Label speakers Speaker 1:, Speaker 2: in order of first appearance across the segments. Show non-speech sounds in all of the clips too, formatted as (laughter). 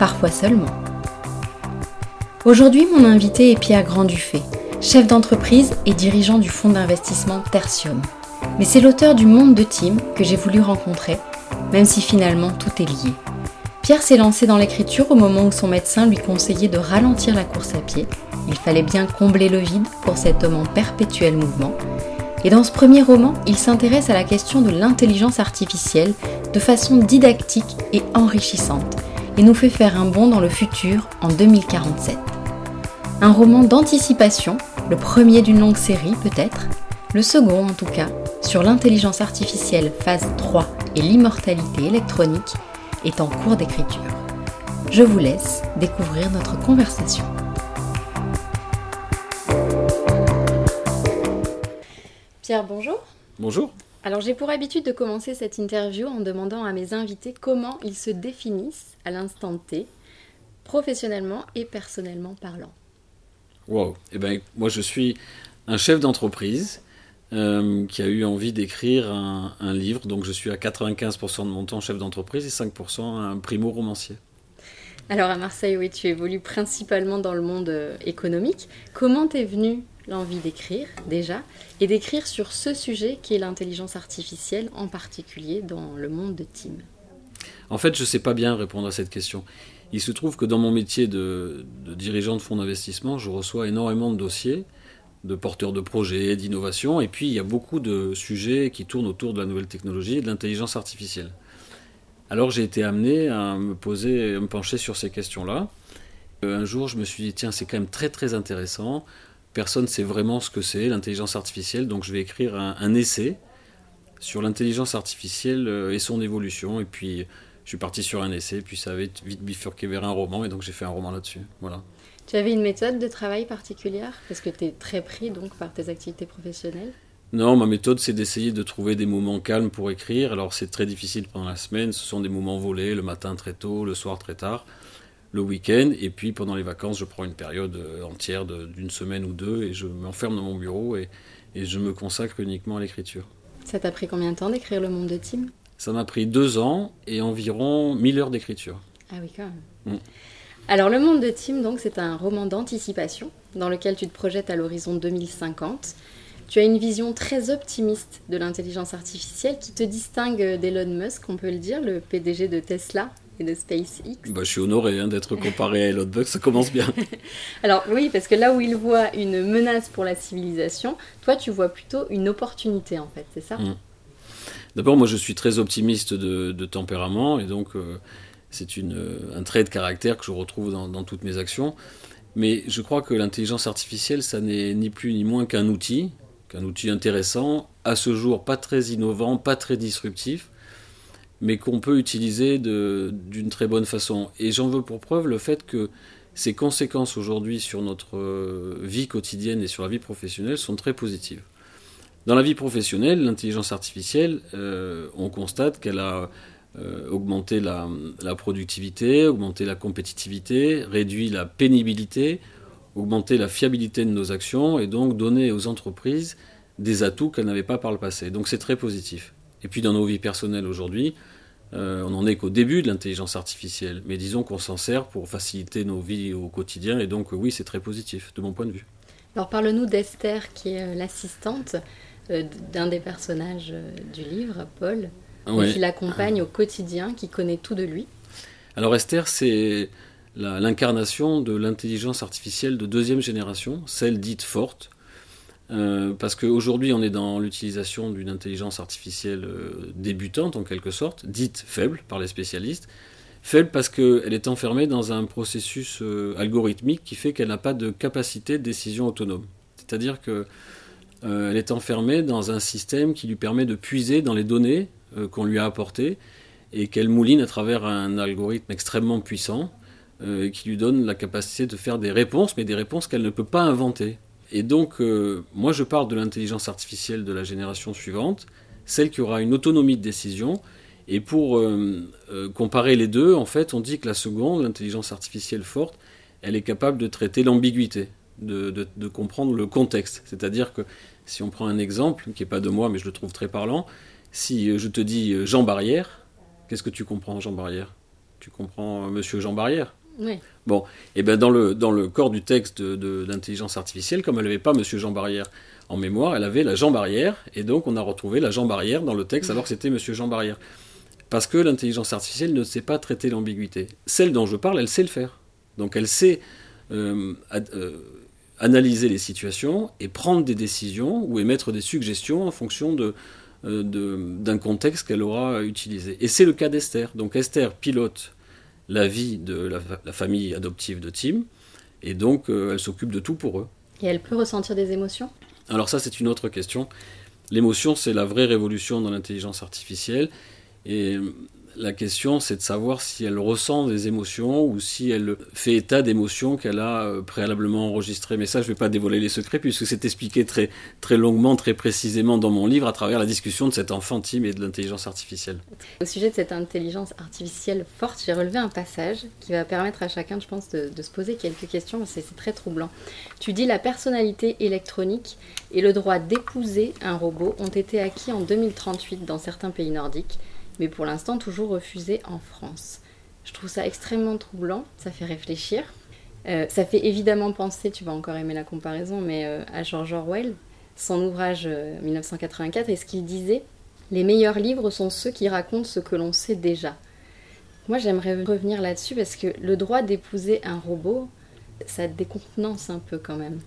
Speaker 1: parfois seulement. Aujourd'hui, mon invité est Pierre Grand-Dufay, chef d'entreprise et dirigeant du fonds d'investissement Tertium. Mais c'est l'auteur du Monde de Tim que j'ai voulu rencontrer, même si finalement tout est lié. Pierre s'est lancé dans l'écriture au moment où son médecin lui conseillait de ralentir la course à pied. Il fallait bien combler le vide pour cet homme en perpétuel mouvement. Et dans ce premier roman, il s'intéresse à la question de l'intelligence artificielle de façon didactique et enrichissante et nous fait faire un bond dans le futur en 2047. Un roman d'anticipation, le premier d'une longue série peut-être, le second en tout cas, sur l'intelligence artificielle phase 3 et l'immortalité électronique, est en cours d'écriture. Je vous laisse découvrir notre conversation. Pierre, bonjour.
Speaker 2: Bonjour.
Speaker 1: Alors j'ai pour habitude de commencer cette interview en demandant à mes invités comment ils se définissent à l'instant T, professionnellement et personnellement parlant.
Speaker 2: Wow. Eh ben, moi je suis un chef d'entreprise euh, qui a eu envie d'écrire un, un, livre, donc je suis à 95% de mon temps chef d'entreprise et 5% un primo-romancier.
Speaker 1: Alors à Marseille, oui, tu évolues principalement dans le monde euh, économique. Comment t'es venu l'envie d'écrire déjà, et d'écrire sur ce sujet qui est l'intelligence artificielle, en particulier dans le monde de Tim
Speaker 2: En fait, je ne sais pas bien répondre à cette question. Il se trouve que dans mon métier de, dirigeant de fonds d'investissement, je reçois énormément de dossiers de porteurs de projets, d'innovation, et puis il y a beaucoup de sujets qui tournent autour de la nouvelle technologie et de l'intelligence artificielle. Alors j'ai été amené à me poser, à me pencher sur ces questions-là. Euh, un jour, je me suis dit, tiens, c'est quand même très très intéressant personne ne sait vraiment ce que c'est l'intelligence artificielle, donc je vais écrire un, essai sur l'intelligence artificielle euh, et son évolution. Et puis je suis parti sur un essai, puis ça avait vite bifurqué vers un roman, et donc j'ai fait un roman là-dessus. Voilà.
Speaker 1: Tu avais une méthode de travail particulière? Parce que tu es très pris donc par tes activités professionnelles?
Speaker 2: Non, ma méthode, c'est d'essayer de trouver des moments calmes pour écrire. Alors, c'est très difficile pendant la semaine. Ce sont des moments volés, le matin très tôt, le soir très tard le week-end, et puis pendant les vacances, je prends une période euh, entière d'une semaine ou deux, et je m'enferme dans mon bureau et, et, je me consacre uniquement à l'écriture.
Speaker 1: Ça t'a pris combien de temps d'écrire Le Monde de Tim?
Speaker 2: Ça m'a pris deux ans et environ 1000 heures d'écriture.
Speaker 1: Ah oui, quand même. Mm. Alors, Le Monde de Tim, donc, c'est un roman d'anticipation dans lequel tu te projettes à l'horizon 2050. Tu as une vision très optimiste de l'intelligence artificielle qui te distingue d'Elon Musk, on peut le dire, le PDG de Tesla, de SpaceX.
Speaker 2: Bah, je suis honoré hein, d'être comparé à Elon Musk, ça commence bien. (laughs)
Speaker 1: Alors oui, parce que là où il voit une menace pour la civilisation, toi tu vois plutôt une opportunité en fait, c'est ça? Mm.
Speaker 2: D'abord, moi je suis très optimiste de, tempérament et donc euh, c'est un trait de caractère que je retrouve dans, dans toutes mes actions. Mais je crois que l'intelligence artificielle, ça n'est ni plus ni moins qu'un outil, qu'un outil intéressant, à ce jour pas très innovant, pas très disruptif, mais qu'on peut utiliser d'une très bonne façon. Et j'en veux pour preuve le fait que ces conséquences aujourd'hui sur notre euh, vie quotidienne et sur la vie professionnelle sont très positives. Dans la vie professionnelle, l'intelligence artificielle, euh, on constate qu'elle a euh, augmenté la, la, productivité, augmenté la compétitivité, réduit la pénibilité, augmenté la fiabilité de nos actions et donc donné aux entreprises des atouts qu'elles n'avaient pas par le passé. Donc c'est très positif. Et puis dans nos vies personnelles aujourd'hui, euh, on n'en est qu'au début de l'intelligence artificielle, mais disons qu'on s'en sert pour faciliter nos vies au quotidien, et donc oui, c'est très positif de mon point de vue.
Speaker 1: Alors parle-nous d'Esther, qui est euh, l'assistante euh, d'un des personnages du livre, Paul, qui l'accompagne au quotidien, qui connaît tout de lui.
Speaker 2: Alors Esther, c'est l'incarnation de l'intelligence artificielle de deuxième génération, celle dite forte, euh, parce qu'aujourd'hui, on est dans l'utilisation d'une intelligence artificielle euh, débutante, en quelque sorte, dite faible par les spécialistes. Faible parce qu'elle est enfermée dans un processus euh, algorithmique qui fait qu'elle n'a pas de capacité de décision autonome. C'est-à-dire qu'elle est enfermée dans un système qui lui permet de puiser dans les données qu'on lui a apportées et qu'elle mouline à travers un algorithme extrêmement puissant qui lui donne la capacité de faire des réponses, mais des réponses qu'elle ne peut pas inventer. Et donc, euh, moi, je parle de l'intelligence artificielle de la génération suivante, celle qui aura une autonomie de décision. Et pour euh, comparer les deux, en fait, on dit que la seconde, l'intelligence artificielle forte, elle est capable de traiter l'ambiguïté, de, comprendre le contexte. C'est-à-dire que si on prend un exemple, qui n'est pas de moi, mais je le trouve très parlant, si je te dis Jean Barrière, qu'est-ce que tu comprends, Jean Barrière? Tu comprends Monsieur Jean Barrière? Bon, et ben dans le, dans le corps du texte de, l'intelligence artificielle, comme elle n'avait pas Monsieur Jean Barrière en mémoire, elle avait la Jean Barrière, et donc on a retrouvé la Jean Barrière dans le texte alors que c'était Monsieur Jean Barrière. Parce que l'intelligence artificielle ne sait pas traiter l'ambiguïté. Celle dont je parle, elle sait le faire. Donc elle sait euh, euh, analyser les situations et prendre des décisions ou émettre des suggestions en fonction de, euh, d'un contexte qu'elle aura utilisé. Et c'est le cas d'Esther. Donc Esther pilote la vie de la, famille adoptive de Tim, et donc euh, elle s'occupe de tout pour eux.
Speaker 1: Et elle peut ressentir des émotions?
Speaker 2: Alors ça c'est une autre question. L'émotion c'est la vraie révolution dans l'intelligence artificielle, et la question, c'est de savoir si elle ressent des émotions ou si elle fait état d'émotions qu'elle a euh, préalablement enregistrées. Mais ça, je ne vais pas dévoiler les secrets puisque c'est expliqué très, très longuement, très précisément dans mon livre à travers la discussion de cet enfant Tim et de l'intelligence artificielle.
Speaker 1: Au sujet de cette intelligence artificielle forte, j'ai relevé un passage qui va permettre à chacun, je pense, de, de se poser quelques questions. C'est très troublant. Tu dis la personnalité électronique et le droit d'épouser un robot ont été acquis en 2038 dans certains pays nordiques mais pour l'instant toujours refusé en France. Je trouve ça extrêmement troublant, ça fait réfléchir. Euh, ça fait évidemment penser, tu vas encore aimer la comparaison, mais euh, à George Orwell, son ouvrage 1984, euh, et ce qu'il disait Les meilleurs livres sont ceux qui racontent ce que l'on sait déjà. Moi, j'aimerais revenir là-dessus parce que le droit d'épouser un robot, ça décontenance un peu quand même.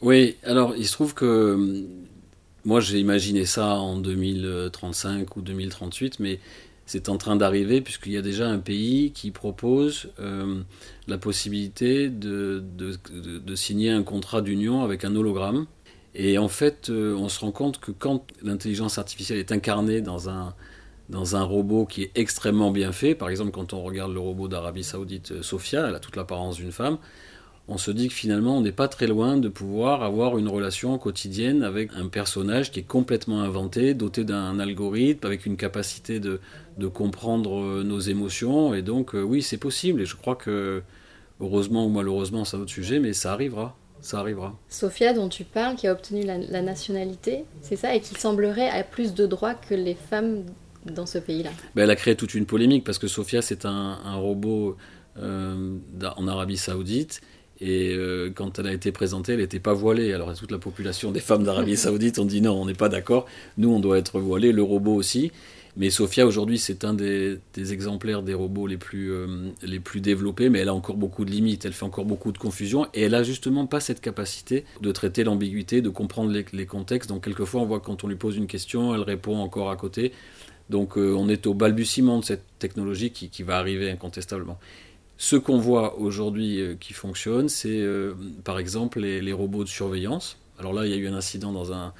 Speaker 2: Oui, alors il se trouve que moi, j'ai imaginé ça en 2035 ou 2038, mais c'est en train d'arriver puisqu'il y a déjà un pays qui propose euh, la possibilité de, signer un contrat d'union avec un hologramme. Et en fait, euh, on se rend compte que quand l'intelligence artificielle est incarnée dans un, dans un robot qui est extrêmement bien fait, par exemple quand on regarde le robot d'Arabie Saoudite euh, Sophia, elle a toute l'apparence d'une femme, on se dit que finalement on n'est pas très loin de pouvoir avoir une relation quotidienne avec un personnage qui est complètement inventé, doté d'un algorithme, avec une capacité de, comprendre euh, nos émotions. Et donc euh, oui, c'est possible. Et je crois que, heureusement ou malheureusement, c'est un autre sujet, mais ça arrivera. Ça arrivera.
Speaker 1: Sophia, dont tu parles, qui a obtenu la, nationalité, c'est ça, et qui semblerait avoir plus de droits que les femmes dans ce pays-là?
Speaker 2: Ben, elle a créé toute une polémique parce que Sophia, c'est un, robot euh, en Arabie Saoudite et euh, quand elle a été présentée, elle n'était pas voilée. Alors toute la population des femmes d'Arabie (laughs) Saoudite ont dit non, on n'est pas d'accord. Nous, on doit être voilés, le robot aussi. Mais Sophia aujourd'hui, c'est un des, exemplaires des robots les plus, euh, les plus développés, mais elle a encore beaucoup de limites, elle fait encore beaucoup de confusion, et elle a justement pas cette capacité de traiter l'ambiguïté, de comprendre les, contextes. Donc quelquefois, on voit quand on lui pose une question, elle répond encore à côté. Donc euh, on est au balbutiement de cette technologie qui, qui va arriver incontestablement. Ce qu'on voit aujourd'hui euh, qui fonctionne, c'est euh, par exemple les, robots de surveillance. Alors là, il y a eu un incident dans un,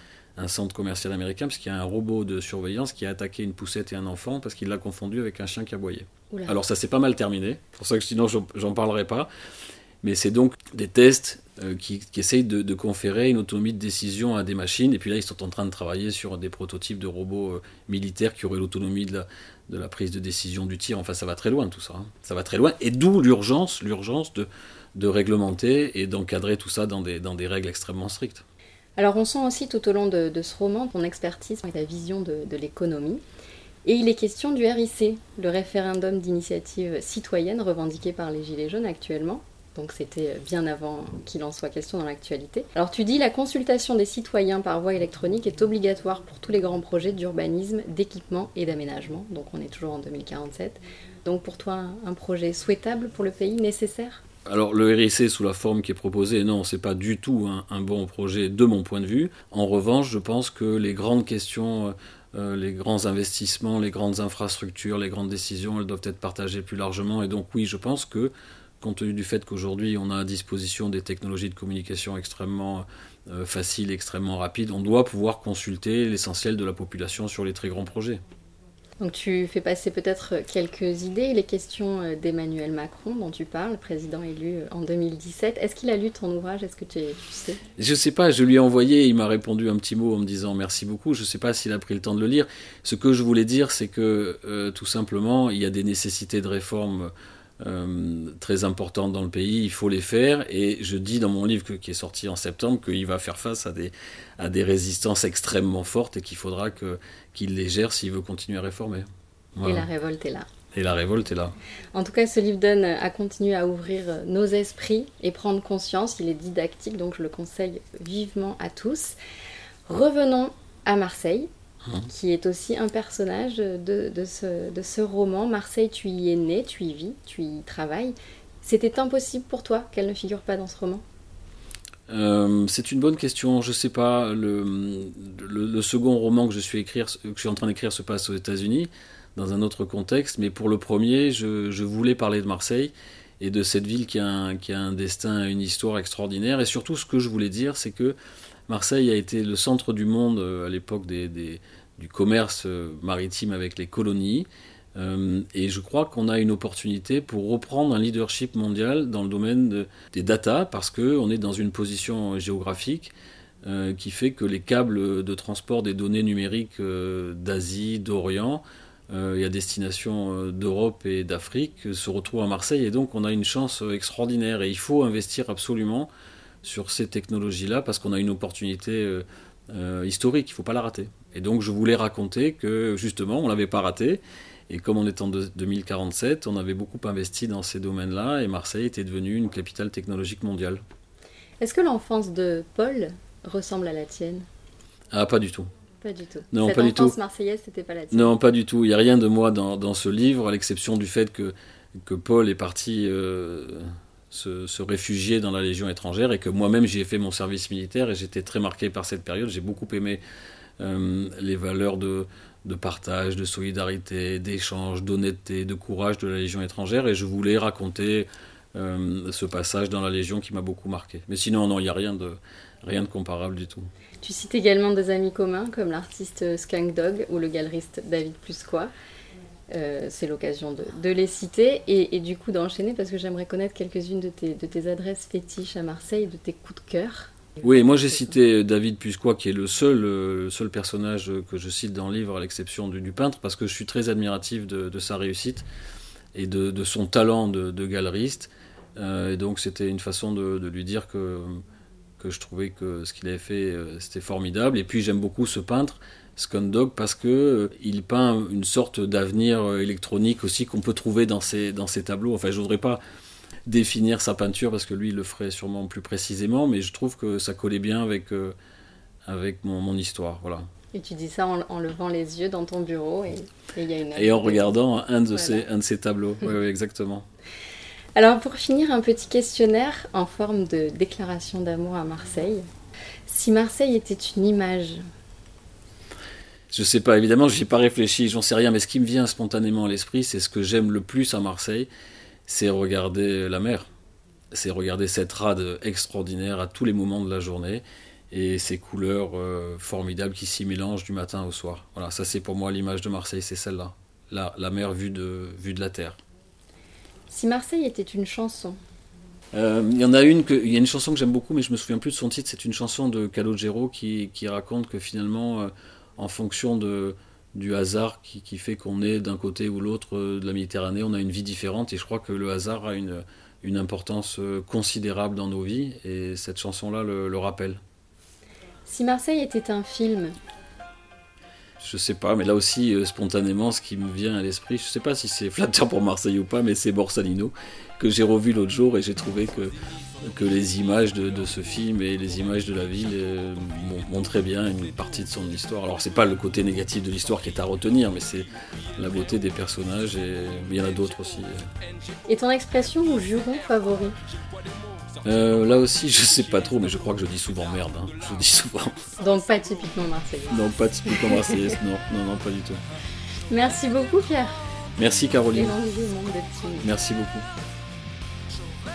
Speaker 2: centre commercial américain, parce qu'il y a un robot de surveillance qui a attaqué une poussette et un enfant parce qu'il l'a confondu avec un chien qui aboyait. Alors ça s'est pas mal terminé, c'est pour ça que sinon j'en parlerai pas. Mais c'est donc des tests euh, qui, essayent de, conférer une autonomie de décision à des machines. Et puis là, ils sont en train de travailler sur des prototypes de robots militaires qui auraient l'autonomie de la, prise de décision du tir. Enfin, ça va très loin tout ça. Hein. Ça va très loin. Et d'où l'urgence, l'urgence de, réglementer et d'encadrer tout ça dans des, règles extrêmement strictes.
Speaker 1: Alors on sent aussi tout au long de, ce roman ton expertise et ta vision de l'économie. Et il est question du RIC, le référendum d'initiative citoyenne revendiqué par les Gilets jaunes actuellement donc c'était bien avant qu'il en soit question dans l'actualité. Alors tu dis la consultation des citoyens par voie électronique est obligatoire pour tous les grands projets d'urbanisme, d'équipement et d'aménagement, donc on est toujours en 2047. Donc pour toi un projet souhaitable pour le pays, nécessaire?
Speaker 2: Alors le RIC sous la forme qui est proposée, non, c'est pas du tout un, bon projet de mon point de vue. En revanche, je pense que les grandes questions, euh, les grands investissements, les grandes infrastructures, les grandes décisions, elles doivent être partagées plus largement. Et donc oui, je pense que compte tenu du fait qu'aujourd'hui on a à disposition des technologies de communication extrêmement euh, faciles, extrêmement rapides, on doit pouvoir consulter l'essentiel de la population sur les très grands projets.
Speaker 1: Donc tu fais passer peut-être quelques idées. Les questions euh, d'Emmanuel Macron dont tu parles, président élu euh, en 2017. Est-ce qu'il a lu ton ouvrage? Est-ce que tu, sais?
Speaker 2: Je ne sais pas, je lui ai envoyé, il m'a répondu un petit mot en me disant merci beaucoup. Je ne sais pas s'il a pris le temps de le lire. Ce que je voulais dire, c'est que euh, tout simplement, il y a des nécessités de réforme très importantes dans le pays, il faut les faire. Et je dis dans mon livre qui est sorti en septembre qu'il va faire face à des, à des résistances extrêmement fortes et qu'il faudra qu'il les gère s'il veut continuer à réformer.
Speaker 1: Et la révolte est là.
Speaker 2: Et la révolte est là.
Speaker 1: En tout cas, ce livre donne à continuer à ouvrir nos esprits et prendre conscience. Il est didactique, donc je le conseille vivement à tous. Revenons à Marseille, qui est aussi un personnage de, ce, roman. Marseille, tu y es né, tu y vis, tu y travailles. C'était impossible pour toi qu'elle ne figure pas dans ce roman?
Speaker 2: Euh, c'est une bonne question. Je sais pas. Le, second roman que je suis en train d'écrire, se passe aux États-Unis, dans un autre contexte. Mais pour le premier, je, je, voulais parler de Marseille et de cette ville qui a, un, qui a un destin, une histoire extraordinaire. Et surtout, ce que je voulais dire, c'est que Marseille a été le centre du monde euh, à l'époque du commerce euh, maritime avec les colonies. Euh, et je crois qu'on a une opportunité pour reprendre un leadership mondial dans le domaine des data, parce qu'on est dans une position géographique qui fait que les câbles de transport des données numériques d'Asie, d'Orient, et à destination d'Europe et d'Afrique se retrouvent à Marseille. Et donc on a une chance extraordinaire. Et il faut investir absolument sur ces technologies-là, parce qu'on a une opportunité historique, il ne faut pas la rater. Et donc je voulais raconter que justement, on ne l'avait pas raté et comme on est en 2047, on avait beaucoup investi dans ces domaines-là et Marseille était devenue une capitale technologique mondiale.
Speaker 1: Est-ce que l'enfance de Paul ressemble à la tienne?
Speaker 2: Ah, pas du tout.
Speaker 1: Pas du tout.
Speaker 2: Non,
Speaker 1: Cette
Speaker 2: pas du tout.
Speaker 1: marseillaise, c'était pas la tienne?
Speaker 2: Non, pas du tout. Il n'y a rien de moi dans, dans, ce livre, à l'exception du fait que, que Paul est parti euh, se, réfugier dans la Légion étrangère et que moi-même j'y ai fait mon service militaire et j'étais très marqué par cette période. J'ai beaucoup aimé euh, les valeurs de, de partage, de solidarité, d'échange, d'honnêteté, de courage de la Légion étrangère. Et je voulais raconter euh, ce passage dans la Légion qui m'a beaucoup marqué. Mais sinon, non, il n'y a rien de, rien de comparable du tout.
Speaker 1: Tu cites également des amis communs comme l'artiste Skunk Dog ou le galeriste David Plusquois. Euh, c'est l'occasion de, les citer et, du coup d'enchaîner parce que j'aimerais connaître quelques-unes de tes, de tes adresses fétiches à Marseille, de tes coups de cœur.
Speaker 2: Oui, moi j'ai cité David Pusquois, qui est le seul, euh, seul personnage que je cite dans le livre, à l'exception du, peintre, parce que je suis très admiratif de, sa réussite et de, de son talent de, galeriste. Euh, et donc c'était une façon de, lui dire que, que je trouvais que ce qu'il avait fait, euh, c'était formidable. Et puis j'aime beaucoup ce peintre, Scundog, parce que euh, il peint une sorte d'avenir électronique aussi qu'on peut trouver dans ses, dans ses tableaux. Enfin, je voudrais pas définir sa peinture parce que lui il le ferait sûrement plus précisément, mais je trouve que ça collait bien avec, euh, avec mon, mon, histoire. Voilà.
Speaker 1: Et tu dis ça en, en, levant les yeux dans ton bureau et, et, y a une
Speaker 2: et en regardant un de, voilà. ces, un de ces tableaux. oui, oui, exactement. (laughs)
Speaker 1: Alors pour finir, un petit questionnaire en forme de déclaration d'amour à Marseille. Si Marseille était une image
Speaker 2: je sais pas, évidemment, j'y ai pas réfléchi, j'en sais rien, mais ce qui me vient spontanément à l'esprit, c'est ce que j'aime le plus à Marseille, c'est regarder la mer. C'est regarder cette rade extraordinaire à tous les moments de la journée et ces couleurs euh, formidables qui s'y mélangent du matin au soir. Voilà, ça c'est pour moi l'image de Marseille, c'est celle-là. La, la, mer vue de, vue de la terre.
Speaker 1: Si Marseille était une chanson
Speaker 2: il euh, y en a une que, il y a une chanson que j'aime beaucoup, mais je me souviens plus de son titre. C'est une chanson de Calogero qui, qui raconte que finalement, euh, en fonction de, du hasard qui, qui fait qu'on est d'un côté ou l'autre de la Méditerranée, on a une vie différente et je crois que le hasard a une, une importance considérable dans nos vies et cette chanson-là le, le, rappelle.
Speaker 1: Si Marseille était un film
Speaker 2: Je sais pas, mais là aussi, euh, spontanément, ce qui me vient à l'esprit, je sais pas si c'est flatteur pour Marseille ou pas, mais c'est Borsalino que j'ai revu l'autre jour et j'ai trouvé que que les images de, ce film et les images de la ville euh, montraient bien une partie de son histoire. Alors c'est pas le côté négatif de l'histoire qui est à retenir, mais c'est la beauté des personnages et il y en a d'autres aussi.
Speaker 1: Et ton expression ou juron favori?
Speaker 2: Euh, là aussi, je sais pas trop, mais je crois que je dis souvent merde. Hein. Je dis souvent.
Speaker 1: Donc pas typiquement marseillaise.
Speaker 2: Donc pas typiquement marseillaise, (laughs) non, non, non, pas du tout.
Speaker 1: Merci beaucoup, Pierre.
Speaker 2: Merci, Caroline. Merci beaucoup.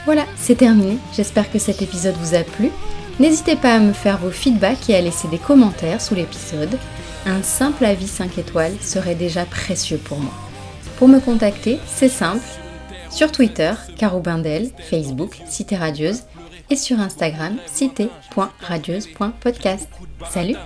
Speaker 1: Voilà, c'est terminé. J'espère que cet épisode vous a plu. N'hésitez pas à me faire vos feedbacks et à laisser des commentaires sous l'épisode. un simple avis 5 étoiles serait déjà précieux pour moi. Pour me contacter, c'est simple. Sur Twitter, Caroubindel, Facebook, Cité Radieuse, et sur Instagram, cité.radieuse.podcast. Salut